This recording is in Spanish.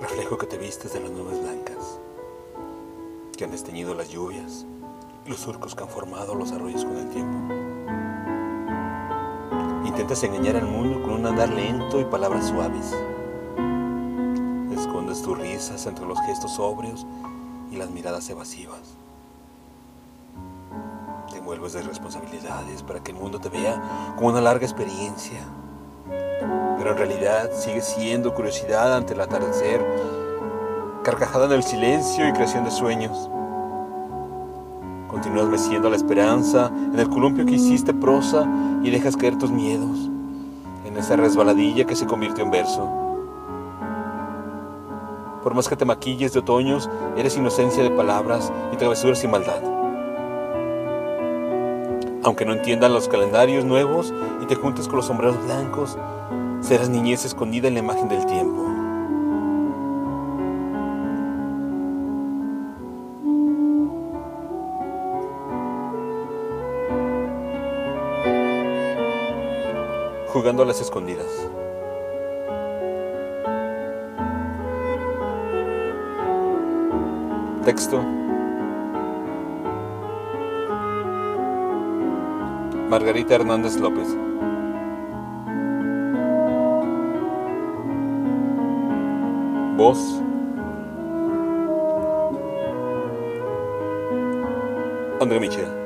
reflejo que te vistes de las nubes blancas, que han desteñido las lluvias y los surcos que han formado los arroyos con el tiempo. Intentas engañar al mundo con un andar lento y palabras suaves. Escondes tus risas entre los gestos sobrios y las miradas evasivas. Te envuelves de responsabilidades para que el mundo te vea como una larga experiencia pero en realidad sigue siendo curiosidad ante el atardecer, carcajada en el silencio y creación de sueños. Continúas meciendo la esperanza en el columpio que hiciste prosa y dejas caer tus miedos en esa resbaladilla que se convirtió en verso. Por más que te maquilles de otoños, eres inocencia de palabras y travesuras sin maldad. Aunque no entiendan los calendarios nuevos y te juntes con los sombreros blancos, serás niñez escondida en la imagen del tiempo. Jugando a las escondidas. Texto. Margarita Hernández López. Voz. André Michel.